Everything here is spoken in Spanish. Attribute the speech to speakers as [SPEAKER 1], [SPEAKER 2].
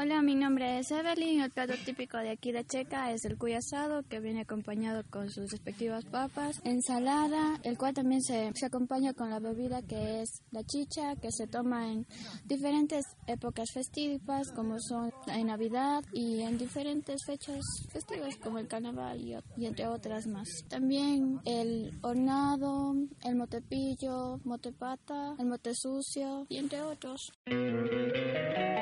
[SPEAKER 1] Hola, mi nombre es Evelyn. El plato típico de aquí de Checa es el cuy asado, que viene acompañado con sus respectivas papas, ensalada, el cual también se, se acompaña con la bebida que es la chicha, que se toma en diferentes épocas festivas, como son en Navidad y en diferentes fechas festivas, como el carnaval y, y entre otras más. También el hornado, el motepillo, motepata, el mote sucio y entre otros.